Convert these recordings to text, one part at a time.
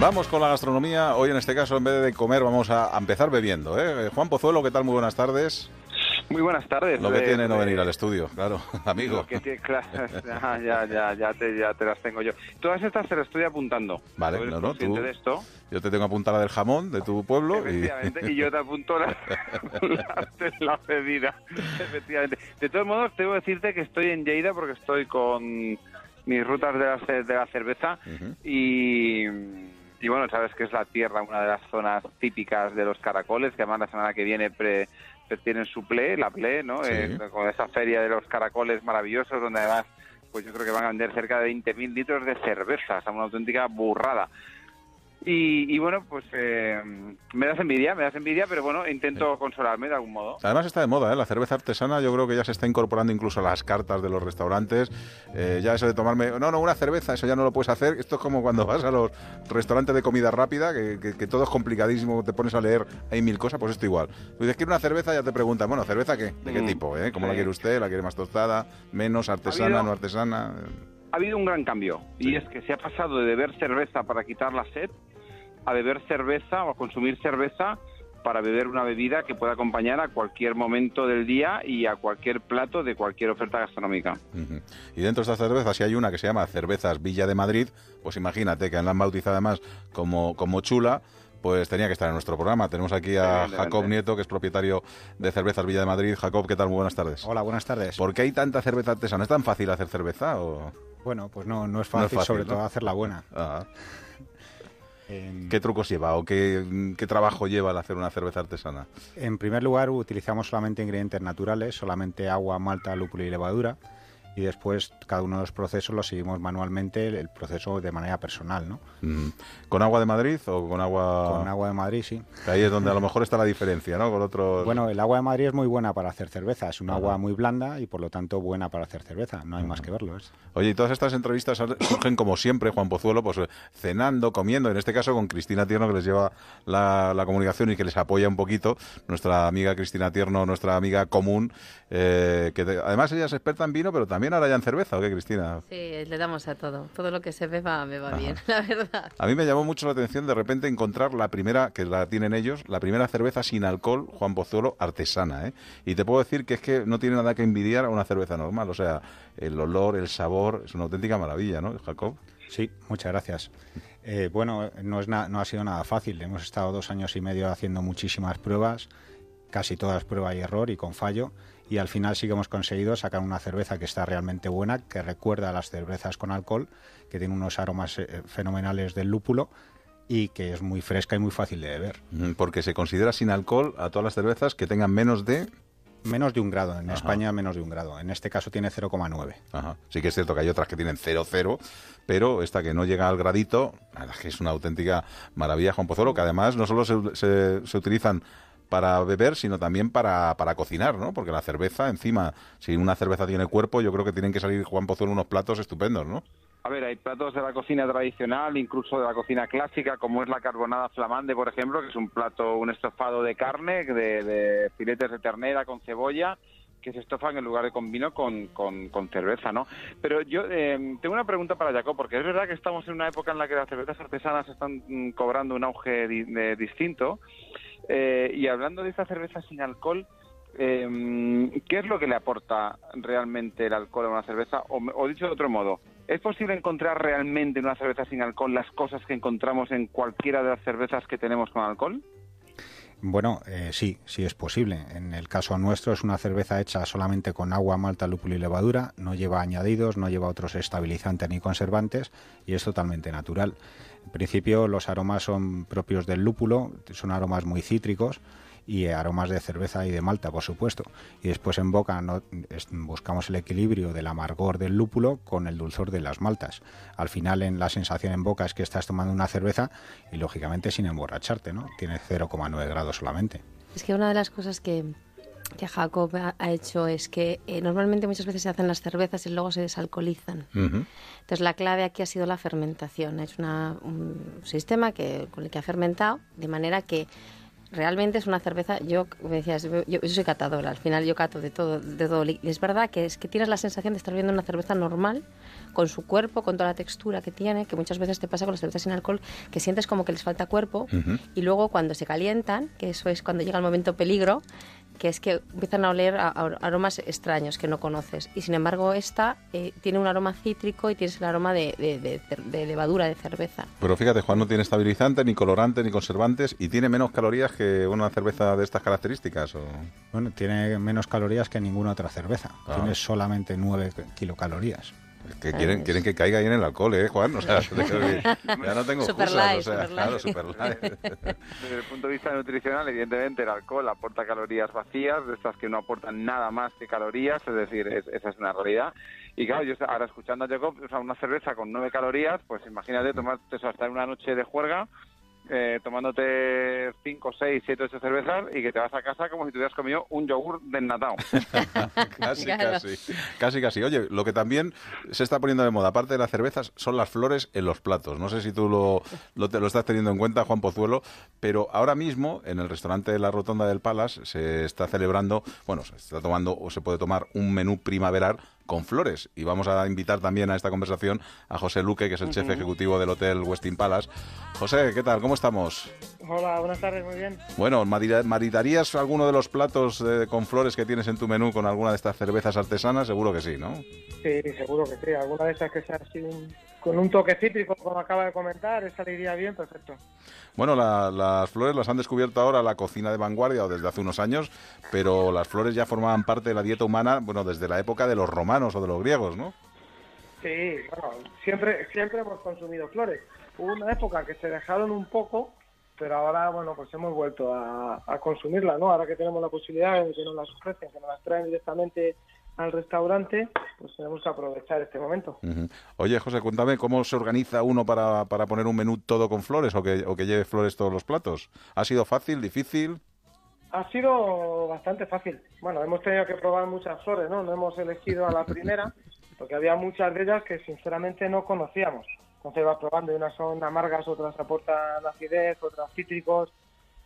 Vamos con la gastronomía. Hoy en este caso, en vez de comer, vamos a empezar bebiendo. ¿eh? Juan Pozuelo, ¿qué tal? Muy buenas tardes. Muy buenas tardes. Lo que tiene no venir al estudio, claro, amigo. ya, ya, ya, te, ya te las tengo yo. Todas estas te las estoy apuntando. Vale, no, no, tú, de esto? Yo te tengo apuntada del jamón de tu pueblo. Efectivamente, y, yo te apunto la, la, pedida. Efectivamente. De todos modos, tengo que decirte que estoy en Lleida porque estoy con mis rutas de la, de la cerveza y y bueno, sabes que es la tierra, una de las zonas típicas de los caracoles, que además la semana que viene tienen su ple, la ple, ¿no? Eh, con esa feria de los caracoles maravillosos, donde además, pues yo creo que van a vender cerca de 20.000 litros de cerveza, o sea, una auténtica burrada. Y, bueno, pues eh, me das envidia, me das envidia, pero bueno, intento consolarme de algún modo. Además está de moda, ¿eh? la cerveza artesana yo creo que ya se está incorporando incluso a las cartas de los restaurantes. Eh, ya eso de tomarme, no, no, una cerveza, eso ya no lo puedes hacer. Esto es como cuando vas a los restaurantes de comida rápida, que, todo es complicadísimo, te pones a leer, hay mil cosas, pues esto igual. Tú dices, ¿quiere una cerveza? Ya te preguntan, bueno, ¿cerveza qué? ¿De qué mm, tipo? Eh? ¿Cómo la quiere usted? ¿La quiere más tostada? ¿Menos artesana, no artesana? Ha habido un gran cambio, y es que se ha pasado de beber cerveza para quitar la sed a beber cerveza o a consumir cerveza para beber una bebida que pueda acompañar a cualquier momento del día y a cualquier plato de cualquier oferta gastronómica. Y dentro de estas cervezas, si hay una que se llama Cervezas Villa de Madrid, pues imagínate que la han bautizado además como, como chula, pues tenía que estar en nuestro programa. Tenemos aquí a Jacob Nieto, que es propietario de Cervezas Villa de Madrid. Jacob, ¿qué tal? Muy buenas tardes. Hola, buenas tardes. ¿Por qué hay tanta cerveza artesana? ¿Es tan fácil hacer cerveza? O... Bueno, pues no, no es fácil, sobre todo hacerla buena. Ah. ¿Qué trucos lleva o qué, qué, trabajo lleva al hacer una cerveza artesana? En primer lugar, utilizamos solamente ingredientes naturales, solamente agua, malta, lúpulo y levadura y después cada uno de los procesos lo seguimos manualmente, el proceso de manera personal, ¿no? ¿Con agua de Madrid o con agua...? Con agua de Madrid, sí. ahí es donde a lo mejor está la diferencia, ¿no? Con otros... Bueno, el agua de Madrid es muy buena para hacer cerveza, es un agua muy blanda y por lo tanto buena para hacer cerveza, no hay más que verlo. ¿es? Oye, y todas estas entrevistas surgen como siempre, Juan Pozuelo, pues cenando, comiendo, en este caso con Cristina Tierno que les lleva la, la comunicación y que les apoya un poquito, nuestra amiga Cristina Tierno, nuestra amiga común, eh, que además ella es experta en vino, pero también ahora ya en cerveza, ¿o qué, Cristina? Sí, le damos a todo. Todo lo que se beba me va bien, la verdad. A mí me llamó mucho la atención de repente encontrar la primera, que la tienen ellos, la primera cerveza sin alcohol, Juan Pozuelo, artesana, ¿eh? Y te puedo decir que es que no tiene nada que envidiar a una cerveza normal, o sea, el olor, el sabor, es una auténtica maravilla, ¿no, Jacob? Sí, muchas gracias. Eh, bueno, no, es no ha sido nada fácil. Hemos estado dos años y medio haciendo muchísimas pruebas, casi todas prueba y error y con fallo y al final sí que hemos conseguido sacar una cerveza que está realmente buena, que recuerda a las cervezas con alcohol, que tiene unos aromas eh, fenomenales del lúpulo y que es muy fresca y muy fácil de beber. Porque se considera sin alcohol a todas las cervezas que tengan menos de... Menos de un grado, en España menos de un grado. En este caso tiene 0,9. Sí que es cierto que hay otras que tienen 0,0, pero esta que no llega al gradito, que es una auténtica maravilla, Juan Pozuelo, que además no solo se, se, se utilizan para beber, sino también para, para cocinar, ¿no? Porque la cerveza, encima, si una cerveza tiene cuerpo, yo creo que tienen que salir Juan Pozuelo unos platos estupendos, ¿no? A ver, hay platos de la cocina tradicional, incluso de la cocina clásica, como es la carbonada flamande, por ejemplo, que es un plato, un estofado de carne, de, filetes de ternera con cebolla, que se estofan en lugar de con vino con, con, cerveza, ¿no? Pero yo eh, tengo una pregunta para Jacob, porque es verdad que estamos en una época en la que las cervezas artesanas están mm, cobrando un auge distinto. Eh, y hablando de esta cerveza sin alcohol, em, ¿qué es lo que le aporta realmente el alcohol a una cerveza? O, dicho de otro modo, ¿es posible encontrar realmente en una cerveza sin alcohol las cosas que encontramos en cualquiera de las cervezas que tenemos con alcohol? Bueno, eh, sí, sí es posible. En el caso nuestro es una cerveza hecha solamente con agua, malta, lúpulo y levadura, no lleva añadidos, no lleva otros estabilizantes ni conservantes y es totalmente natural. En principio los aromas son propios del lúpulo, son aromas muy cítricos y aromas de cerveza y de malta, por supuesto. Y después en boca no, buscamos el equilibrio del amargor del lúpulo con el dulzor de las maltas. Al final en la sensación en boca es que estás tomando una cerveza y lógicamente sin emborracharte, ¿no? Tiene 0,9 grados solamente. Es que una de las cosas que, que Jacob ha hecho es que eh, normalmente muchas veces se hacen las cervezas y luego se desalcoholizan. Entonces la clave aquí ha sido la fermentación. Es un sistema que, con el que ha fermentado de manera que realmente es una cerveza, yo me decías, yo, soy catadora, al final yo cato de todo, de todo. Y es verdad que es que tienes la sensación de estar viendo una cerveza normal, con su cuerpo, con toda la textura que tiene, que muchas veces te pasa con las cervezas sin alcohol, que sientes como que les falta cuerpo, y luego cuando se calientan, que eso es cuando llega el momento peligro, que es que empiezan a oler aromas extraños que no conoces. Y sin embargo, esta eh, tiene un aroma cítrico y tienes el aroma de, de, levadura de cerveza. Pero fíjate, Juan no tiene estabilizante, ni colorante, ni conservantes y tiene menos calorías que una cerveza de estas características. ¿o? Bueno, tiene menos calorías que ninguna otra cerveza. Ah. Tiene solamente 9 kilocalorías que quieren, quieren que caiga ahí en el alcohol, ¿eh, Juan? O sea, ya no tengo super excusas, o sea, claro, super Desde el punto de vista nutricional, evidentemente el alcohol aporta calorías vacías, de estas que no aportan nada más que calorías, es decir, esa es una realidad. Y claro, yo ahora escuchando a Jacob, o sea, una cerveza con nueve calorías, pues imagínate tomarte eso hasta en una noche de juerga, eh, tomándote 5, 6, 7, 8 cervezas y que te vas a casa como si te hubieras comido un yogur desnatado. casi, casi. Casi, casi. Oye, lo que también se está poniendo de moda, aparte de las cervezas, son las flores en los platos. No sé si tú lo, lo, te, lo estás teniendo en cuenta, Juan Pozuelo, pero ahora mismo en el restaurante de la Rotonda del Palas se está celebrando, bueno, se está tomando o se puede tomar un menú primaveral con flores. Y vamos a invitar también a esta conversación a José Luque, que es el jefe ejecutivo del Hotel Westin Palace. José, ¿qué tal? ¿Cómo estamos? Hola, buenas tardes, muy bien. Bueno, ¿maridarías alguno de los platos con flores que tienes en tu menú con alguna de estas cervezas artesanas? Seguro que sí, ¿no? Sí, seguro que sí. Alguna de esas que sea así con un toque cítrico, como acaba de comentar, esa le iría bien, perfecto. Bueno, las flores las han descubierto ahora la cocina de vanguardia o desde hace unos años, pero las flores ya formaban parte de la dieta humana, bueno, desde la época de los romanos o de los griegos, ¿no? Sí, bueno, siempre, siempre hemos consumido flores. Hubo una época que se dejaron un poco, pero ahora, bueno, pues hemos vuelto a, a consumirlas, ¿no? Ahora que tenemos la posibilidad de que nos las ofrecen, que nos las traen directamente al restaurante, pues tenemos que aprovechar este momento. Oye, José, cuéntame, ¿cómo se organiza uno para, para poner un menú todo con flores o que, o que lleve flores todos los platos? ¿Ha sido fácil, difícil? Ha sido bastante fácil. Bueno, hemos tenido que probar muchas flores, ¿no? No hemos elegido a la primera, porque había muchas de ellas que sinceramente no conocíamos. Entonces vas probando y unas son amargas, otras aportan acidez, otras cítricos.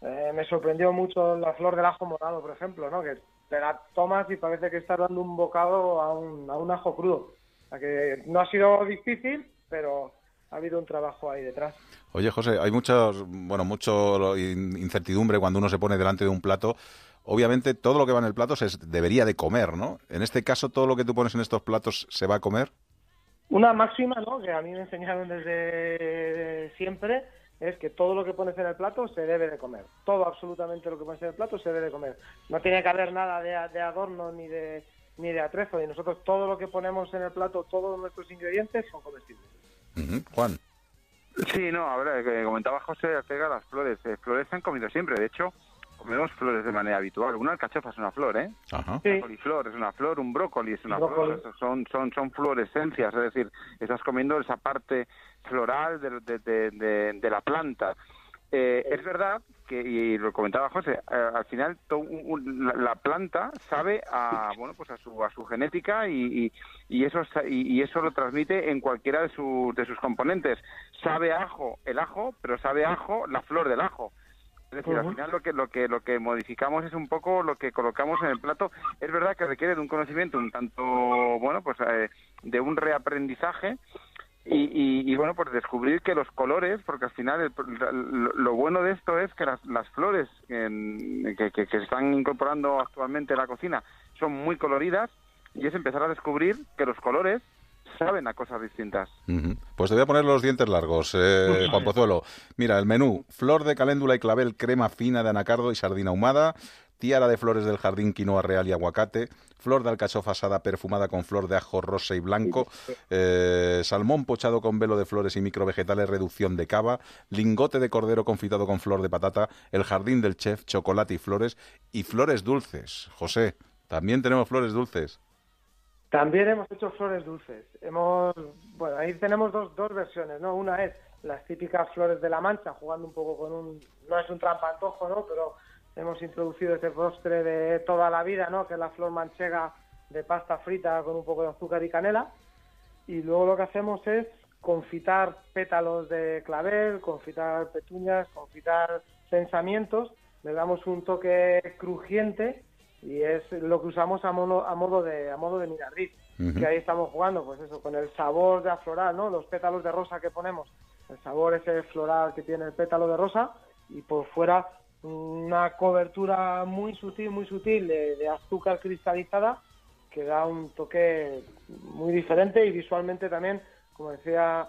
Eh, me sorprendió mucho la flor del ajo morado, por ejemplo, ¿no? Que te la tomas y parece que estás dando un bocado a un, a un ajo crudo. O que no ha sido difícil, pero ha habido un trabajo ahí detrás. Oye, José, hay muchos, bueno, mucho incertidumbre cuando uno se pone delante de un plato. Obviamente, todo lo que va en el plato se debería de comer, ¿no? En este caso, todo lo que tú pones en estos platos se va a comer. Una máxima, ¿no? Que a mí me enseñaron desde siempre es que todo lo que pones en el plato se debe de comer. Todo, absolutamente lo que pones en el plato se debe de comer. No tiene que haber nada de, de adorno ni de, ni de atrezo. Y nosotros todo lo que ponemos en el plato, todos nuestros ingredientes son comestibles. Juan. Sí, no, a ver, que comentaba José de las flores. Eh, flores se han comido siempre. De hecho, comemos flores de manera habitual. Una alcachofa es una flor, ¿eh? Ajá. Una coliflor es una flor, un brócoli es una flor. Son, son, son florescencias, es decir, estás comiendo esa parte floral de, de, de, la planta. Eh, es verdad que, y lo comentaba José, eh, al final la, planta sabe a, bueno, pues a su, a su genética y, y, eso, y, eso lo transmite en cualquiera de, de sus componentes. Sabe ajo el ajo, pero sabe ajo la flor del ajo. Es decir, al final lo que, lo, que, lo que modificamos es un poco lo que colocamos en el plato. Es verdad que requiere de un conocimiento un tanto, bueno, pues eh, de un reaprendizaje y, y, bueno, pues descubrir que los colores, porque al final lo, bueno de esto es que las, las flores que, que, se están incorporando actualmente en la cocina son muy coloridas y es empezar a descubrir que los colores saben a cosas distintas. Pues te voy a poner los dientes largos, eh, Juan Pozuelo. Mira, el menú, flor de caléndula y clavel, crema fina de anacardo y sardina ahumada, tiara de flores del jardín quinoa real y aguacate, flor de alcachofa asada perfumada con flor de ajo rosa y blanco, eh, salmón pochado con velo de flores y microvegetales, reducción de cava, lingote de cordero confitado con flor de patata, el jardín del chef, chocolate y flores, y flores dulces. José, también tenemos flores dulces. También hemos hecho flores dulces. Hemos, bueno, ahí tenemos dos, dos versiones, ¿no? Una es las típicas flores de la mancha, jugando un poco con un, no es un trampantojo, ¿no? Pero hemos introducido ese postre de toda la vida, ¿no? Que es la flor manchega de pasta frita con un poco de azúcar y canela. Y luego lo que hacemos es confitar pétalos de clavel, confitar petuñas, confitar pensamientos, le damos un toque crujiente y es lo que usamos a modo, a modo de a modo de que ahí estamos jugando, pues eso, con el sabor de afloral, ¿no? Los pétalos de rosa que ponemos, el sabor ese floral que tiene el pétalo de rosa y por fuera una cobertura muy sutil, muy sutil de, azúcar cristalizada que da un toque muy diferente y visualmente también, como decía,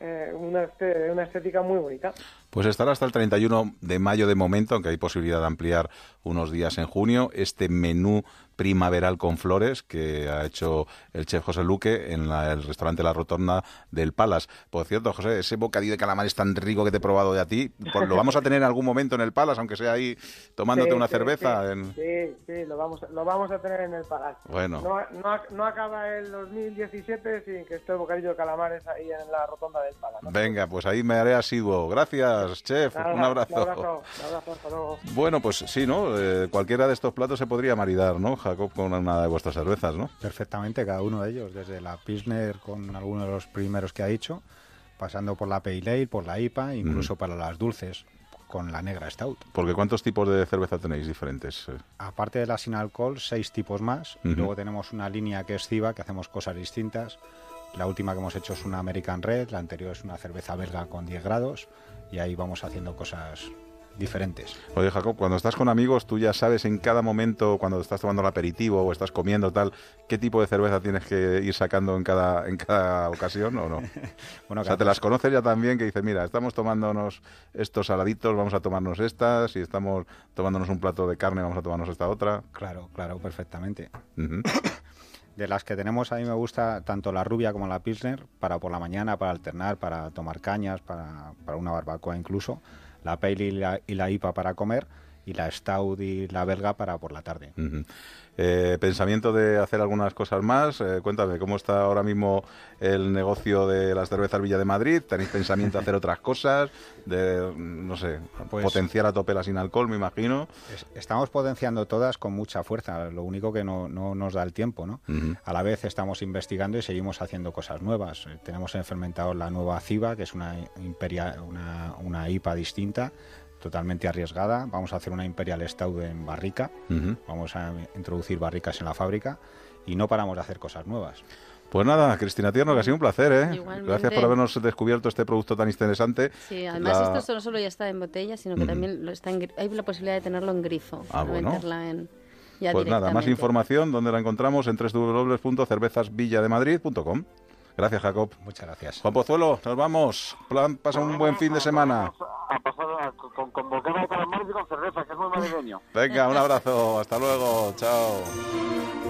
eh, una, una estética muy bonita. Pues estará hasta el 31 de mayo de momento, aunque hay posibilidad de ampliar unos días en junio, este menú primaveral con flores que ha hecho el chef José Luque en el restaurante La Rotonda del Palace. Por cierto, José, ese bocadillo de calamar es tan rico que te he probado de a ti. Pues lo vamos a tener en algún momento en el Palace, aunque sea ahí tomándote una cerveza. Sí, sí, lo, vamos, lo vamos a tener en el Palace. Bueno. No, no, acaba el 2017 sin que esté el bocadillo de calamares ahí en la Rotonda del Palace. Venga, pues ahí me haré asiduo. Gracias, chef. un abrazo. Un abrazo, hasta luego. Bueno, pues sí, ¿no? Eh, cualquiera de estos platos se podría maridar, ¿no? con una de vuestras cervezas, ¿no? Perfectamente, cada uno de ellos, desde la Pilsner con alguno de los primeros que ha dicho, pasando por la Pale Ale, por la IPA, incluso para las dulces con la negra stout. Porque ¿cuántos tipos de cerveza tenéis diferentes? Aparte de la sin alcohol, seis tipos más. Luego tenemos una línea que es Ciba, que hacemos cosas distintas. La última que hemos hecho es una American Red, la anterior es una cerveza belga con 10 grados y ahí vamos haciendo cosas diferentes. Oye, Jacob, cuando estás con amigos, tú ya sabes en cada momento, cuando estás tomando el aperitivo o estás comiendo tal, qué tipo de cerveza tienes que ir sacando en cada, en cada ocasión o no. bueno, o sea, te las conoces ya también, que dices, mira, estamos tomándonos estos saladitos, vamos a tomarnos estas, y estamos tomándonos un plato de carne, vamos a tomarnos esta otra. Claro, claro, perfectamente. De las que tenemos, a mí me gusta tanto la rubia como la pilsner, para por la mañana, para alternar, para tomar cañas, para, para una barbacoa incluso la Pale y la, y la IPA para comer y la Stout y la belga para por la tarde. Eh, pensamiento de hacer algunas cosas más. Eh, cuéntame, ¿cómo está ahora mismo el negocio de las cervezas Villa de Madrid? ¿Tenéis pensamiento de hacer otras cosas? De, no sé, pues potenciar a tope la sin alcohol, me imagino. estamos potenciando todas con mucha fuerza, lo único que no, nos da el tiempo, ¿no? A la vez estamos investigando y seguimos haciendo cosas nuevas. Eh, tenemos en fermentado la nueva CIBA, que es una, una, una IPA distinta totalmente arriesgada. Vamos a hacer una Imperial Stout en barrica. Vamos a introducir barricas en la fábrica y no paramos de hacer cosas nuevas. Pues nada, Cristina Tierno, que ha sido un placer, ¿eh? Gracias por habernos descubierto este producto tan interesante. Sí, además esto no solo ya está en botella, sino que también lo está hay la posibilidad de tenerlo en grifo. Ah, bueno. pues nada, más información, donde la encontramos? En www.cervezasvillademadrid.com. Gracias, Jacob. Muchas gracias. Juan Pozuelo, nos vamos. Plan, pasa un buen fin de semana. Ha pasado con, con, con de calamar y con cerveza, que es muy madrileño. Venga, un abrazo. Hasta luego. Chao.